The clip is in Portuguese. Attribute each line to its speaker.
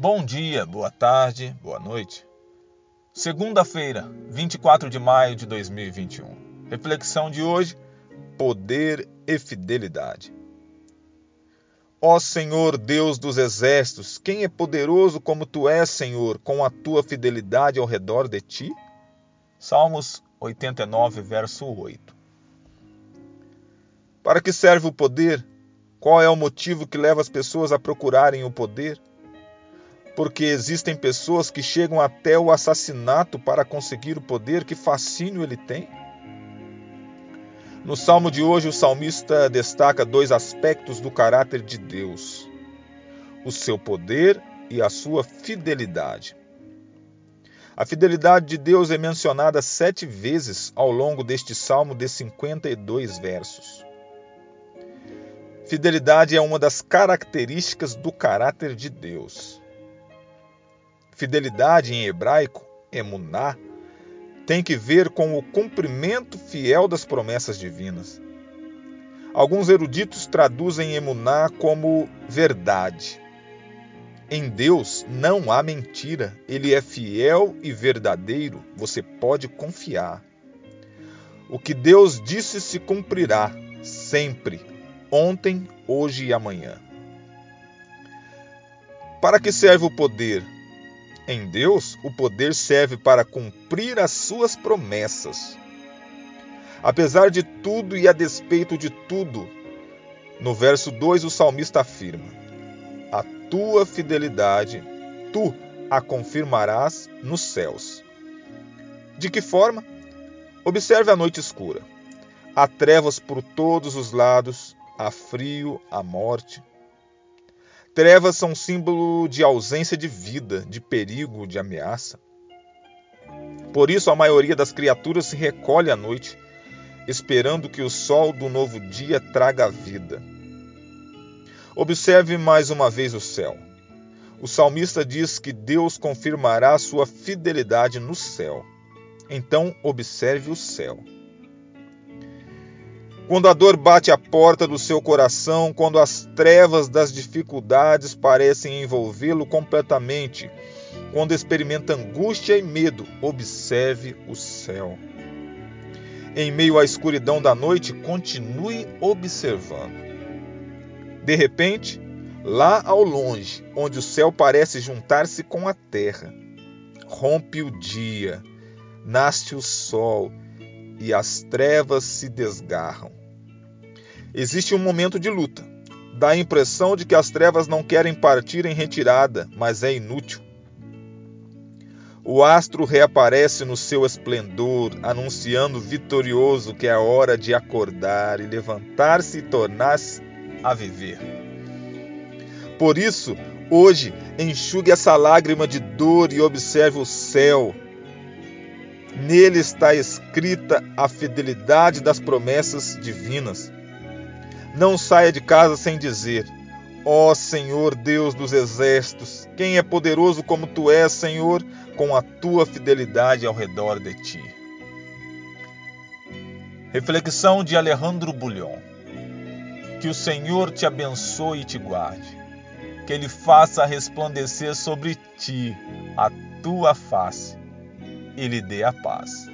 Speaker 1: Bom dia, boa tarde, boa noite. Segunda-feira, 24 de maio de 2021. Reflexão de hoje: Poder e fidelidade. Ó Senhor Deus dos exércitos, quem é poderoso como tu és, Senhor, com a tua fidelidade ao redor de ti? Salmos 89, verso 8. Para que serve o poder? Qual é o motivo que leva as pessoas a procurarem o poder? Porque existem pessoas que chegam até o assassinato para conseguir o poder, que fascínio ele tem? No salmo de hoje, o salmista destaca dois aspectos do caráter de Deus: o seu poder e a sua fidelidade. A fidelidade de Deus é mencionada sete vezes ao longo deste salmo de 52 versos. Fidelidade é uma das características do caráter de Deus. Fidelidade em hebraico, emuná, tem que ver com o cumprimento fiel das promessas divinas. Alguns eruditos traduzem emuná como verdade. Em Deus não há mentira, ele é fiel e verdadeiro, você pode confiar. O que Deus disse se cumprirá, sempre, ontem, hoje e amanhã. Para que serve o poder? Em Deus, o poder serve para cumprir as suas promessas. Apesar de tudo e a despeito de tudo, no verso 2 o salmista afirma: A tua fidelidade tu a confirmarás nos céus. De que forma? Observe a noite escura. Há trevas por todos os lados, há frio, há morte. Trevas são símbolo de ausência de vida, de perigo, de ameaça. Por isso, a maioria das criaturas se recolhe à noite, esperando que o sol do novo dia traga vida. Observe mais uma vez o céu. O salmista diz que Deus confirmará sua fidelidade no céu. Então, observe o céu. Quando a dor bate à porta do seu coração, quando as trevas das dificuldades parecem envolvê-lo completamente, quando experimenta angústia e medo, observe o céu. Em meio à escuridão da noite, continue observando. De repente, lá ao longe, onde o céu parece juntar-se com a terra, rompe o dia, nasce o sol e as trevas se desgarram. Existe um momento de luta. Dá a impressão de que as trevas não querem partir em retirada, mas é inútil. O astro reaparece no seu esplendor, anunciando vitorioso que é hora de acordar e levantar-se e tornar-se a viver. Por isso, hoje, enxugue essa lágrima de dor e observe o céu. Nele está escrita a fidelidade das promessas divinas. Não saia de casa sem dizer: Ó oh, Senhor Deus dos exércitos, quem é poderoso como tu és, Senhor, com a tua fidelidade ao redor de ti. Reflexão de Alejandro Bulhon. Que o Senhor te abençoe e te guarde. Que ele faça resplandecer sobre ti a tua face e lhe dê a paz.